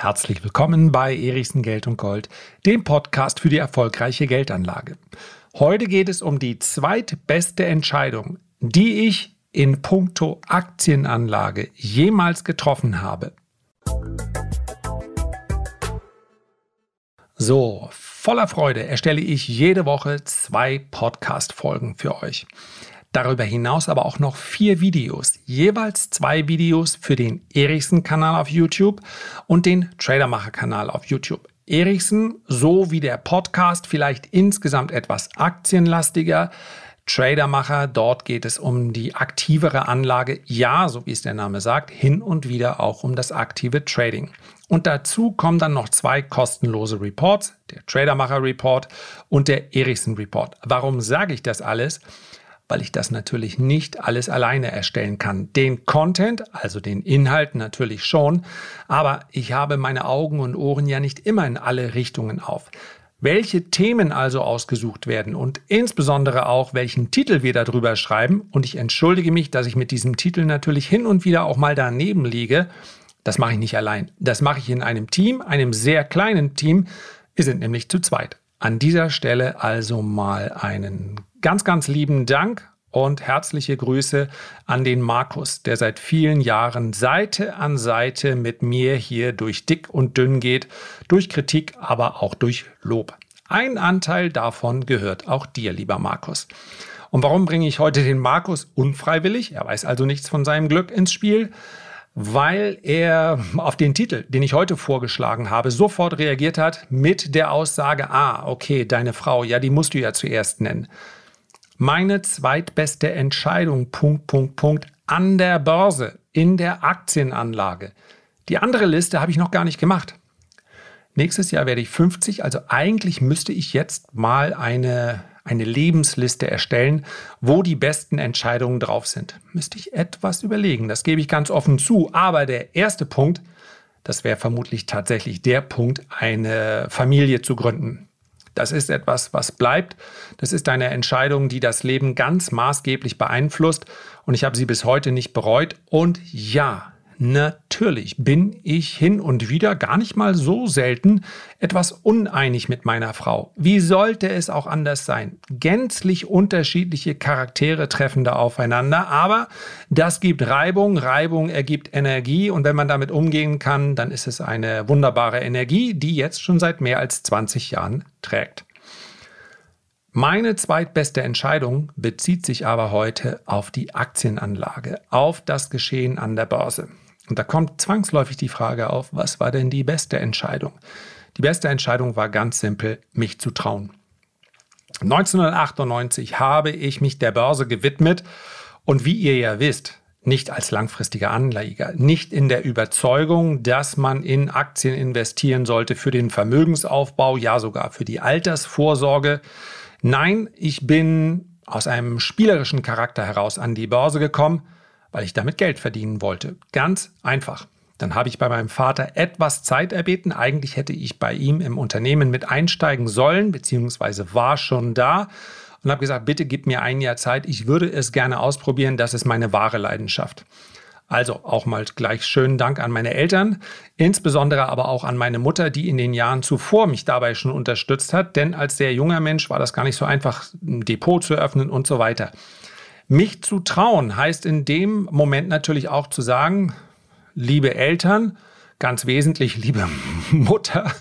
Herzlich willkommen bei Erichsen Geld und Gold, dem Podcast für die erfolgreiche Geldanlage. Heute geht es um die zweitbeste Entscheidung, die ich in puncto Aktienanlage jemals getroffen habe. So, voller Freude erstelle ich jede Woche zwei Podcast-Folgen für euch. Darüber hinaus aber auch noch vier Videos, jeweils zwei Videos für den Erichsen-Kanal auf YouTube und den Tradermacher-Kanal auf YouTube. Erichsen, so wie der Podcast, vielleicht insgesamt etwas aktienlastiger. Tradermacher, dort geht es um die aktivere Anlage, ja, so wie es der Name sagt, hin und wieder auch um das aktive Trading. Und dazu kommen dann noch zwei kostenlose Reports, der Tradermacher Report und der Erichsen Report. Warum sage ich das alles? Weil ich das natürlich nicht alles alleine erstellen kann. Den Content, also den Inhalt natürlich schon, aber ich habe meine Augen und Ohren ja nicht immer in alle Richtungen auf. Welche Themen also ausgesucht werden und insbesondere auch welchen Titel wir darüber schreiben, und ich entschuldige mich, dass ich mit diesem Titel natürlich hin und wieder auch mal daneben liege, das mache ich nicht allein. Das mache ich in einem Team, einem sehr kleinen Team. Wir sind nämlich zu zweit. An dieser Stelle also mal einen ganz, ganz lieben Dank und herzliche Grüße an den Markus, der seit vielen Jahren Seite an Seite mit mir hier durch dick und dünn geht, durch Kritik, aber auch durch Lob. Ein Anteil davon gehört auch dir, lieber Markus. Und warum bringe ich heute den Markus unfreiwillig, er weiß also nichts von seinem Glück ins Spiel? weil er auf den Titel, den ich heute vorgeschlagen habe, sofort reagiert hat mit der Aussage, ah, okay, deine Frau, ja, die musst du ja zuerst nennen. Meine zweitbeste Entscheidung, Punkt, Punkt, Punkt, an der Börse, in der Aktienanlage. Die andere Liste habe ich noch gar nicht gemacht. Nächstes Jahr werde ich 50, also eigentlich müsste ich jetzt mal eine eine Lebensliste erstellen, wo die besten Entscheidungen drauf sind. Müsste ich etwas überlegen, das gebe ich ganz offen zu. Aber der erste Punkt, das wäre vermutlich tatsächlich der Punkt, eine Familie zu gründen. Das ist etwas, was bleibt. Das ist eine Entscheidung, die das Leben ganz maßgeblich beeinflusst. Und ich habe sie bis heute nicht bereut. Und ja, Natürlich bin ich hin und wieder gar nicht mal so selten etwas uneinig mit meiner Frau. Wie sollte es auch anders sein? Gänzlich unterschiedliche Charaktere treffen da aufeinander, aber das gibt Reibung, Reibung ergibt Energie und wenn man damit umgehen kann, dann ist es eine wunderbare Energie, die jetzt schon seit mehr als 20 Jahren trägt. Meine zweitbeste Entscheidung bezieht sich aber heute auf die Aktienanlage, auf das Geschehen an der Börse. Und da kommt zwangsläufig die Frage auf, was war denn die beste Entscheidung? Die beste Entscheidung war ganz simpel, mich zu trauen. 1998 habe ich mich der Börse gewidmet und wie ihr ja wisst, nicht als langfristiger Anleger, nicht in der Überzeugung, dass man in Aktien investieren sollte für den Vermögensaufbau, ja sogar für die Altersvorsorge. Nein, ich bin aus einem spielerischen Charakter heraus an die Börse gekommen weil ich damit Geld verdienen wollte. Ganz einfach. Dann habe ich bei meinem Vater etwas Zeit erbeten. Eigentlich hätte ich bei ihm im Unternehmen mit einsteigen sollen, beziehungsweise war schon da und habe gesagt, bitte gib mir ein Jahr Zeit. Ich würde es gerne ausprobieren. Das ist meine wahre Leidenschaft. Also auch mal gleich schönen Dank an meine Eltern, insbesondere aber auch an meine Mutter, die in den Jahren zuvor mich dabei schon unterstützt hat. Denn als sehr junger Mensch war das gar nicht so einfach, ein Depot zu öffnen und so weiter. Mich zu trauen heißt in dem Moment natürlich auch zu sagen, liebe Eltern, ganz wesentlich, liebe Mutter,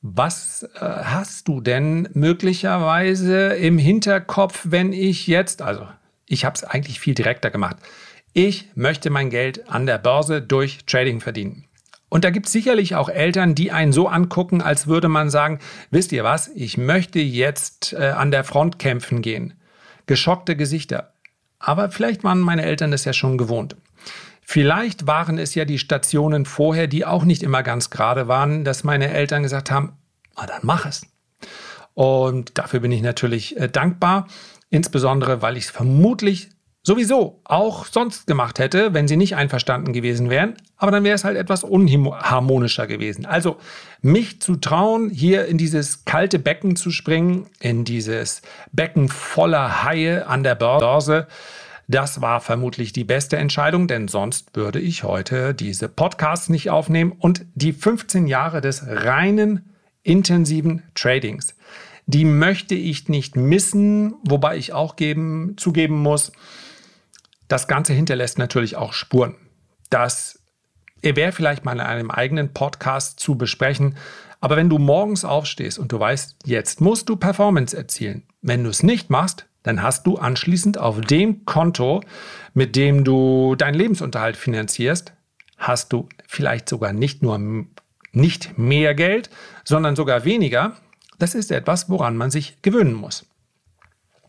was äh, hast du denn möglicherweise im Hinterkopf, wenn ich jetzt, also ich habe es eigentlich viel direkter gemacht, ich möchte mein Geld an der Börse durch Trading verdienen. Und da gibt es sicherlich auch Eltern, die einen so angucken, als würde man sagen, wisst ihr was, ich möchte jetzt äh, an der Front kämpfen gehen geschockte Gesichter. Aber vielleicht waren meine Eltern das ja schon gewohnt. Vielleicht waren es ja die Stationen vorher, die auch nicht immer ganz gerade waren, dass meine Eltern gesagt haben, ah, dann mach es. Und dafür bin ich natürlich äh, dankbar, insbesondere weil ich es vermutlich sowieso auch sonst gemacht hätte, wenn sie nicht einverstanden gewesen wären. Aber dann wäre es halt etwas unharmonischer gewesen. Also mich zu trauen, hier in dieses kalte Becken zu springen, in dieses Becken voller Haie an der Börse, Das war vermutlich die beste Entscheidung, denn sonst würde ich heute diese Podcasts nicht aufnehmen und die 15 Jahre des reinen intensiven Tradings. Die möchte ich nicht missen, wobei ich auch geben, zugeben muss, das Ganze hinterlässt natürlich auch Spuren. Das wäre vielleicht mal in einem eigenen Podcast zu besprechen. Aber wenn du morgens aufstehst und du weißt, jetzt musst du Performance erzielen, wenn du es nicht machst, dann hast du anschließend auf dem Konto, mit dem du deinen Lebensunterhalt finanzierst, hast du vielleicht sogar nicht nur nicht mehr Geld, sondern sogar weniger. Das ist etwas, woran man sich gewöhnen muss.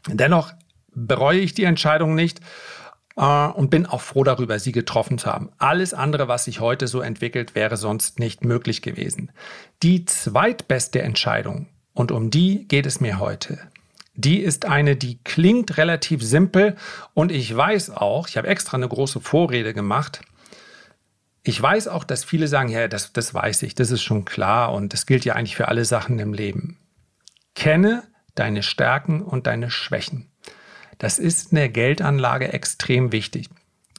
Dennoch bereue ich die Entscheidung nicht äh, und bin auch froh darüber, sie getroffen zu haben. Alles andere, was sich heute so entwickelt, wäre sonst nicht möglich gewesen. Die zweitbeste Entscheidung, und um die geht es mir heute, die ist eine, die klingt relativ simpel und ich weiß auch, ich habe extra eine große Vorrede gemacht, ich weiß auch, dass viele sagen, ja, das, das weiß ich, das ist schon klar und das gilt ja eigentlich für alle Sachen im Leben. Kenne deine Stärken und deine Schwächen. Das ist in der Geldanlage extrem wichtig.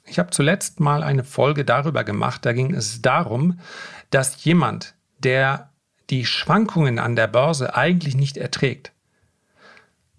Ich habe zuletzt mal eine Folge darüber gemacht, da ging es darum, dass jemand, der die Schwankungen an der Börse eigentlich nicht erträgt,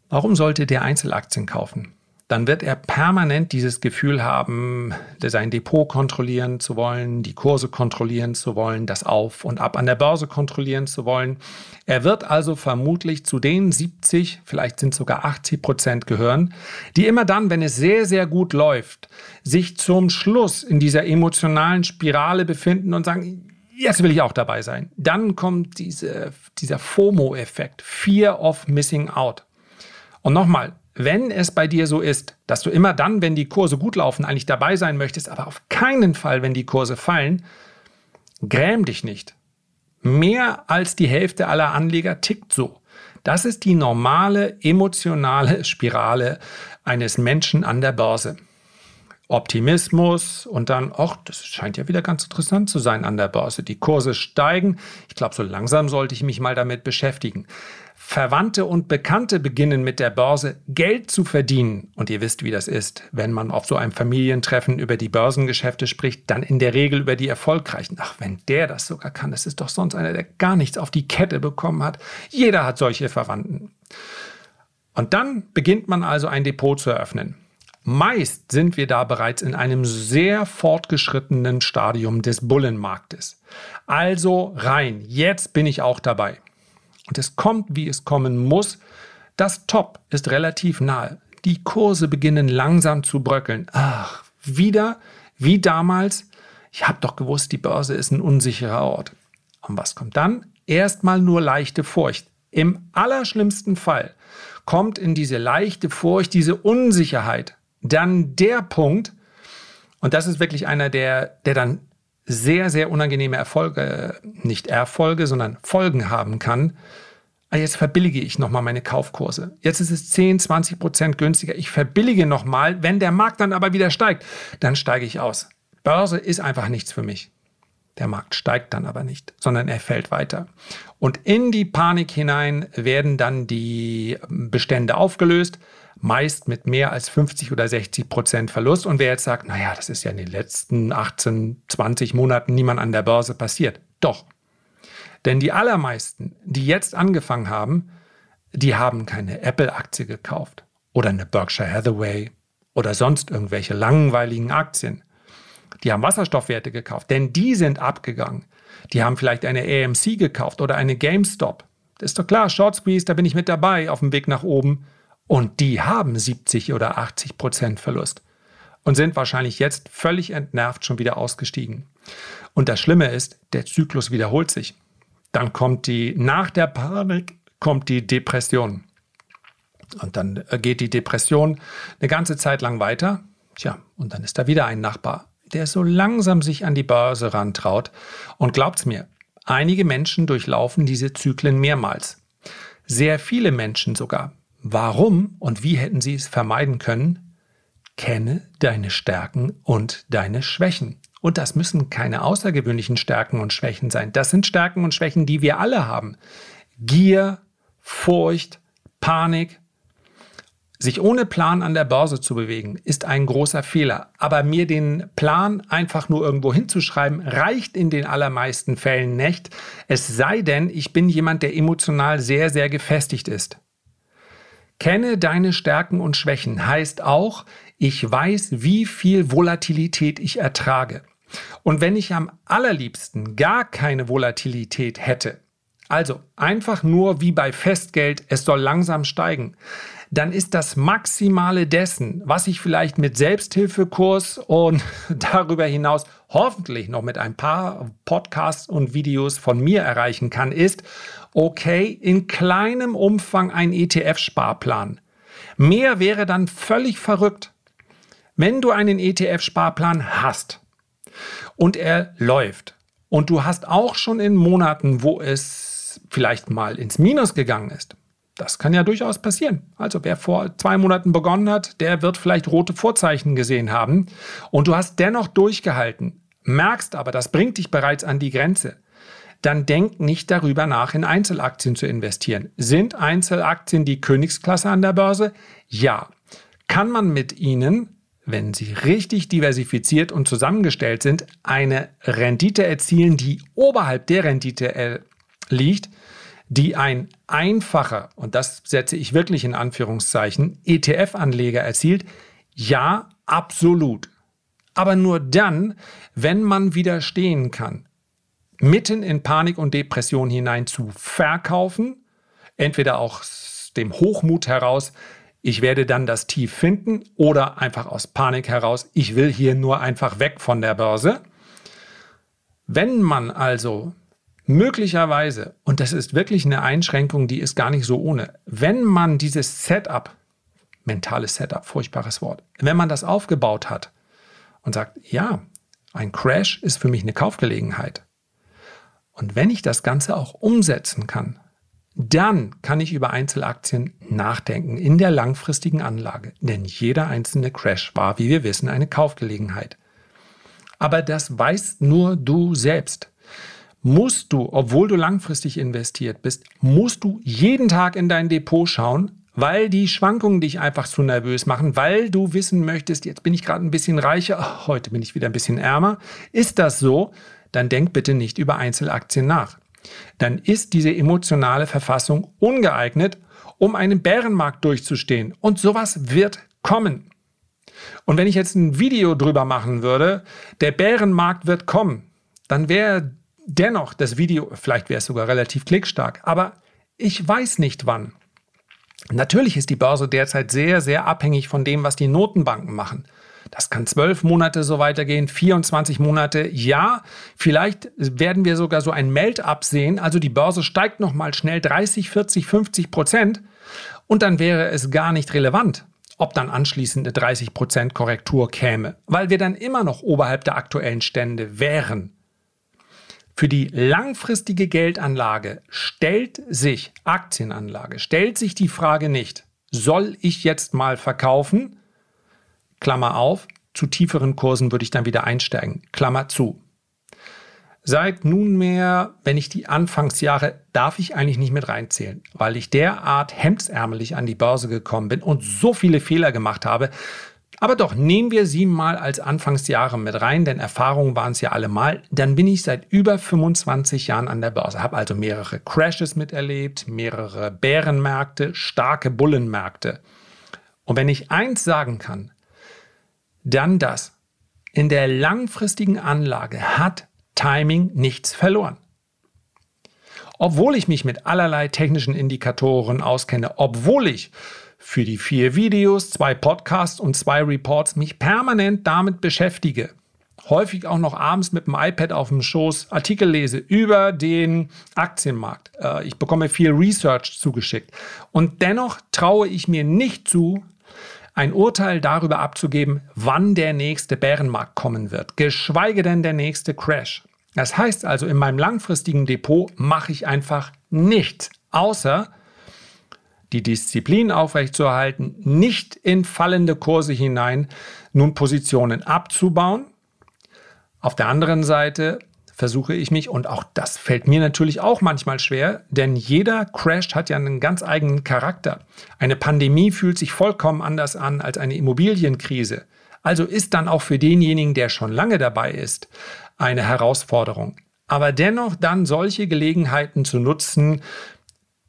warum sollte der Einzelaktien kaufen? Dann wird er permanent dieses Gefühl haben, sein Depot kontrollieren zu wollen, die Kurse kontrollieren zu wollen, das Auf und Ab an der Börse kontrollieren zu wollen. Er wird also vermutlich zu den 70, vielleicht sind sogar 80 Prozent gehören, die immer dann, wenn es sehr, sehr gut läuft, sich zum Schluss in dieser emotionalen Spirale befinden und sagen, jetzt will ich auch dabei sein. Dann kommt diese, dieser FOMO-Effekt, Fear of Missing Out. Und nochmal, wenn es bei dir so ist, dass du immer dann, wenn die Kurse gut laufen, eigentlich dabei sein möchtest, aber auf keinen Fall, wenn die Kurse fallen, gräm dich nicht. Mehr als die Hälfte aller Anleger tickt so. Das ist die normale emotionale Spirale eines Menschen an der Börse. Optimismus und dann, ach, das scheint ja wieder ganz interessant zu sein an der Börse. Die Kurse steigen. Ich glaube, so langsam sollte ich mich mal damit beschäftigen. Verwandte und Bekannte beginnen mit der Börse Geld zu verdienen. Und ihr wisst, wie das ist. Wenn man auf so einem Familientreffen über die Börsengeschäfte spricht, dann in der Regel über die erfolgreichen. Ach, wenn der das sogar kann, das ist doch sonst einer, der gar nichts auf die Kette bekommen hat. Jeder hat solche Verwandten. Und dann beginnt man also ein Depot zu eröffnen. Meist sind wir da bereits in einem sehr fortgeschrittenen Stadium des Bullenmarktes. Also rein, jetzt bin ich auch dabei. Und es kommt, wie es kommen muss. Das Top ist relativ nahe. Die Kurse beginnen langsam zu bröckeln. Ach, wieder, wie damals. Ich habe doch gewusst, die Börse ist ein unsicherer Ort. Und was kommt dann? Erstmal nur leichte Furcht. Im allerschlimmsten Fall kommt in diese leichte Furcht, diese Unsicherheit, dann der Punkt, und das ist wirklich einer, der, der dann sehr, sehr unangenehme Erfolge, nicht Erfolge, sondern Folgen haben kann. Ah, jetzt verbillige ich nochmal meine Kaufkurse. Jetzt ist es 10, 20 Prozent günstiger. Ich verbillige nochmal. Wenn der Markt dann aber wieder steigt, dann steige ich aus. Börse ist einfach nichts für mich. Der Markt steigt dann aber nicht, sondern er fällt weiter. Und in die Panik hinein werden dann die Bestände aufgelöst meist mit mehr als 50 oder 60 Prozent Verlust. Und wer jetzt sagt, naja, das ist ja in den letzten 18, 20 Monaten niemand an der Börse passiert. Doch. Denn die allermeisten, die jetzt angefangen haben, die haben keine Apple-Aktie gekauft oder eine Berkshire Hathaway oder sonst irgendwelche langweiligen Aktien. Die haben Wasserstoffwerte gekauft, denn die sind abgegangen. Die haben vielleicht eine AMC gekauft oder eine GameStop. Das ist doch klar, Short Squeeze, da bin ich mit dabei auf dem Weg nach oben. Und die haben 70 oder 80 Prozent Verlust und sind wahrscheinlich jetzt völlig entnervt schon wieder ausgestiegen. Und das Schlimme ist, der Zyklus wiederholt sich. Dann kommt die, nach der Panik kommt die Depression. Und dann äh, geht die Depression eine ganze Zeit lang weiter. Tja, und dann ist da wieder ein Nachbar, der so langsam sich an die Börse rantraut. Und glaubt's mir, einige Menschen durchlaufen diese Zyklen mehrmals. Sehr viele Menschen sogar Warum und wie hätten sie es vermeiden können? Kenne deine Stärken und deine Schwächen. Und das müssen keine außergewöhnlichen Stärken und Schwächen sein. Das sind Stärken und Schwächen, die wir alle haben. Gier, Furcht, Panik. Sich ohne Plan an der Börse zu bewegen, ist ein großer Fehler. Aber mir den Plan einfach nur irgendwo hinzuschreiben, reicht in den allermeisten Fällen nicht. Es sei denn, ich bin jemand, der emotional sehr, sehr gefestigt ist. Kenne deine Stärken und Schwächen heißt auch, ich weiß, wie viel Volatilität ich ertrage. Und wenn ich am allerliebsten gar keine Volatilität hätte, also einfach nur wie bei Festgeld, es soll langsam steigen, dann ist das Maximale dessen, was ich vielleicht mit Selbsthilfekurs und darüber hinaus hoffentlich noch mit ein paar Podcasts und Videos von mir erreichen kann, ist, okay, in kleinem Umfang ein ETF-Sparplan. Mehr wäre dann völlig verrückt. Wenn du einen ETF-Sparplan hast und er läuft und du hast auch schon in Monaten, wo es vielleicht mal ins Minus gegangen ist, das kann ja durchaus passieren. Also wer vor zwei Monaten begonnen hat, der wird vielleicht rote Vorzeichen gesehen haben. Und du hast dennoch durchgehalten, merkst aber, das bringt dich bereits an die Grenze. Dann denk nicht darüber nach, in Einzelaktien zu investieren. Sind Einzelaktien die Königsklasse an der Börse? Ja. Kann man mit ihnen, wenn sie richtig diversifiziert und zusammengestellt sind, eine Rendite erzielen, die oberhalb der Rendite äh, liegt, die ein einfacher, und das setze ich wirklich in Anführungszeichen, ETF-Anleger erzielt? Ja, absolut. Aber nur dann, wenn man widerstehen kann, mitten in Panik und Depression hinein zu verkaufen, entweder aus dem Hochmut heraus, ich werde dann das Tief finden, oder einfach aus Panik heraus, ich will hier nur einfach weg von der Börse. Wenn man also Möglicherweise, und das ist wirklich eine Einschränkung, die ist gar nicht so ohne, wenn man dieses Setup, mentales Setup, furchtbares Wort, wenn man das aufgebaut hat und sagt, ja, ein Crash ist für mich eine Kaufgelegenheit. Und wenn ich das Ganze auch umsetzen kann, dann kann ich über Einzelaktien nachdenken in der langfristigen Anlage. Denn jeder einzelne Crash war, wie wir wissen, eine Kaufgelegenheit. Aber das weißt nur du selbst musst du, obwohl du langfristig investiert bist, musst du jeden Tag in dein Depot schauen, weil die Schwankungen dich einfach zu nervös machen, weil du wissen möchtest, jetzt bin ich gerade ein bisschen reicher, heute bin ich wieder ein bisschen ärmer. Ist das so? Dann denk bitte nicht über Einzelaktien nach. Dann ist diese emotionale Verfassung ungeeignet, um einen Bärenmarkt durchzustehen. Und sowas wird kommen. Und wenn ich jetzt ein Video drüber machen würde, der Bärenmarkt wird kommen, dann wäre dennoch, das Video, vielleicht wäre es sogar relativ klickstark, aber ich weiß nicht wann. Natürlich ist die Börse derzeit sehr, sehr abhängig von dem, was die Notenbanken machen. Das kann zwölf Monate so weitergehen, 24 Monate. Ja, vielleicht werden wir sogar so ein Melt-up sehen. Also die Börse steigt nochmal schnell 30, 40, 50 Prozent. Und dann wäre es gar nicht relevant, ob dann anschließend eine 30 Prozent Korrektur käme, weil wir dann immer noch oberhalb der aktuellen Stände wären. Für die langfristige Geldanlage stellt sich Aktienanlage, stellt sich die Frage nicht, soll ich jetzt mal verkaufen? Klammer auf, zu tieferen Kursen würde ich dann wieder einsteigen. Klammer zu. Seit nunmehr, wenn ich die Anfangsjahre, darf ich eigentlich nicht mit reinzählen, weil ich derart hemdsärmelig an die Börse gekommen bin und so viele Fehler gemacht habe, aber doch, nehmen wir sie mal als Anfangsjahre mit rein, denn Erfahrungen waren es ja allemal. Dann bin ich seit über 25 Jahren an der Börse, habe also mehrere Crashes miterlebt, mehrere Bärenmärkte, starke Bullenmärkte. Und wenn ich eins sagen kann, dann das. In der langfristigen Anlage hat Timing nichts verloren. Obwohl ich mich mit allerlei technischen Indikatoren auskenne, obwohl ich für die vier Videos, zwei Podcasts und zwei Reports mich permanent damit beschäftige. Häufig auch noch abends mit dem iPad auf dem Schoß Artikel lese über den Aktienmarkt. Äh, ich bekomme viel Research zugeschickt. Und dennoch traue ich mir nicht zu, ein Urteil darüber abzugeben, wann der nächste Bärenmarkt kommen wird, geschweige denn der nächste Crash. Das heißt also, in meinem langfristigen Depot mache ich einfach nichts, außer die Disziplin aufrechtzuerhalten, nicht in fallende Kurse hinein nun Positionen abzubauen. Auf der anderen Seite versuche ich mich und auch das fällt mir natürlich auch manchmal schwer, denn jeder Crash hat ja einen ganz eigenen Charakter. Eine Pandemie fühlt sich vollkommen anders an als eine Immobilienkrise. Also ist dann auch für denjenigen, der schon lange dabei ist, eine Herausforderung. Aber dennoch dann solche Gelegenheiten zu nutzen,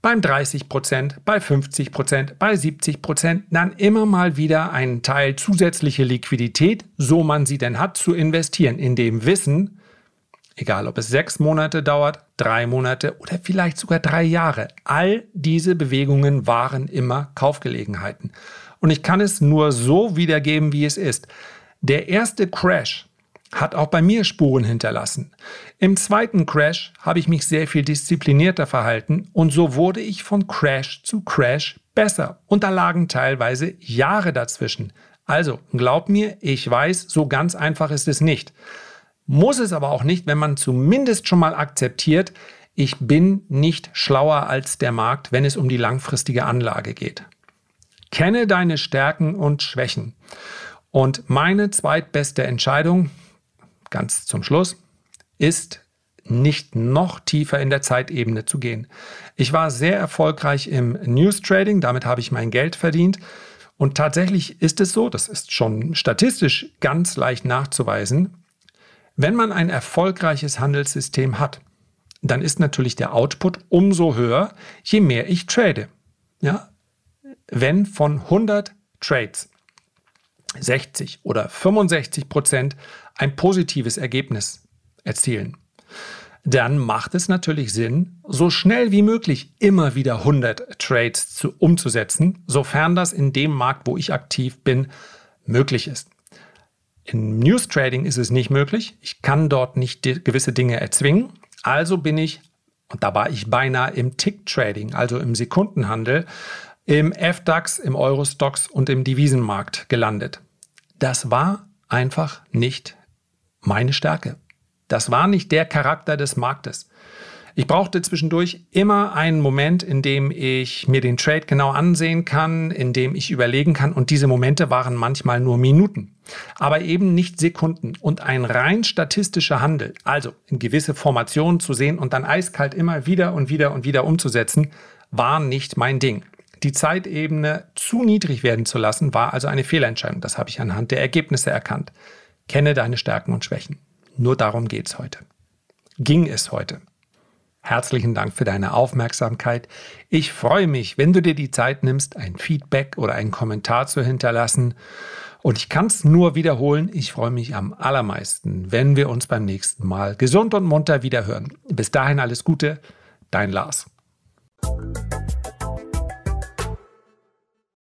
beim 30 Prozent, bei 50 Prozent, bei 70 Prozent, dann immer mal wieder einen Teil zusätzliche Liquidität, so man sie denn hat, zu investieren, in dem Wissen, egal ob es sechs Monate dauert, drei Monate oder vielleicht sogar drei Jahre, all diese Bewegungen waren immer Kaufgelegenheiten. Und ich kann es nur so wiedergeben, wie es ist. Der erste Crash hat auch bei mir Spuren hinterlassen. Im zweiten Crash habe ich mich sehr viel disziplinierter verhalten und so wurde ich von Crash zu Crash besser. Und da lagen teilweise Jahre dazwischen. Also, glaub mir, ich weiß, so ganz einfach ist es nicht. Muss es aber auch nicht, wenn man zumindest schon mal akzeptiert, ich bin nicht schlauer als der Markt, wenn es um die langfristige Anlage geht. Kenne deine Stärken und Schwächen. Und meine zweitbeste Entscheidung, ganz zum Schluss, ist nicht noch tiefer in der Zeitebene zu gehen. Ich war sehr erfolgreich im News Trading, damit habe ich mein Geld verdient. Und tatsächlich ist es so, das ist schon statistisch ganz leicht nachzuweisen, wenn man ein erfolgreiches Handelssystem hat, dann ist natürlich der Output umso höher, je mehr ich trade. Ja? Wenn von 100 Trades 60 oder 65 Prozent ein positives Ergebnis erzielen, dann macht es natürlich Sinn, so schnell wie möglich immer wieder 100 Trades zu, umzusetzen, sofern das in dem Markt, wo ich aktiv bin, möglich ist. Im News Trading ist es nicht möglich. Ich kann dort nicht gewisse Dinge erzwingen. Also bin ich, und da war ich beinahe im Tick Trading, also im Sekundenhandel, im FDAX, im Eurostox und im Devisenmarkt gelandet. Das war einfach nicht meine Stärke. Das war nicht der Charakter des Marktes. Ich brauchte zwischendurch immer einen Moment, in dem ich mir den Trade genau ansehen kann, in dem ich überlegen kann. Und diese Momente waren manchmal nur Minuten, aber eben nicht Sekunden. Und ein rein statistischer Handel, also in gewisse Formationen zu sehen und dann eiskalt immer wieder und wieder und wieder umzusetzen, war nicht mein Ding. Die Zeitebene zu niedrig werden zu lassen, war also eine Fehlentscheidung. Das habe ich anhand der Ergebnisse erkannt. Kenne deine Stärken und Schwächen. Nur darum geht es heute. Ging es heute. Herzlichen Dank für deine Aufmerksamkeit. Ich freue mich, wenn du dir die Zeit nimmst, ein Feedback oder einen Kommentar zu hinterlassen. Und ich kann es nur wiederholen, ich freue mich am allermeisten, wenn wir uns beim nächsten Mal gesund und munter wiederhören. Bis dahin alles Gute, dein Lars.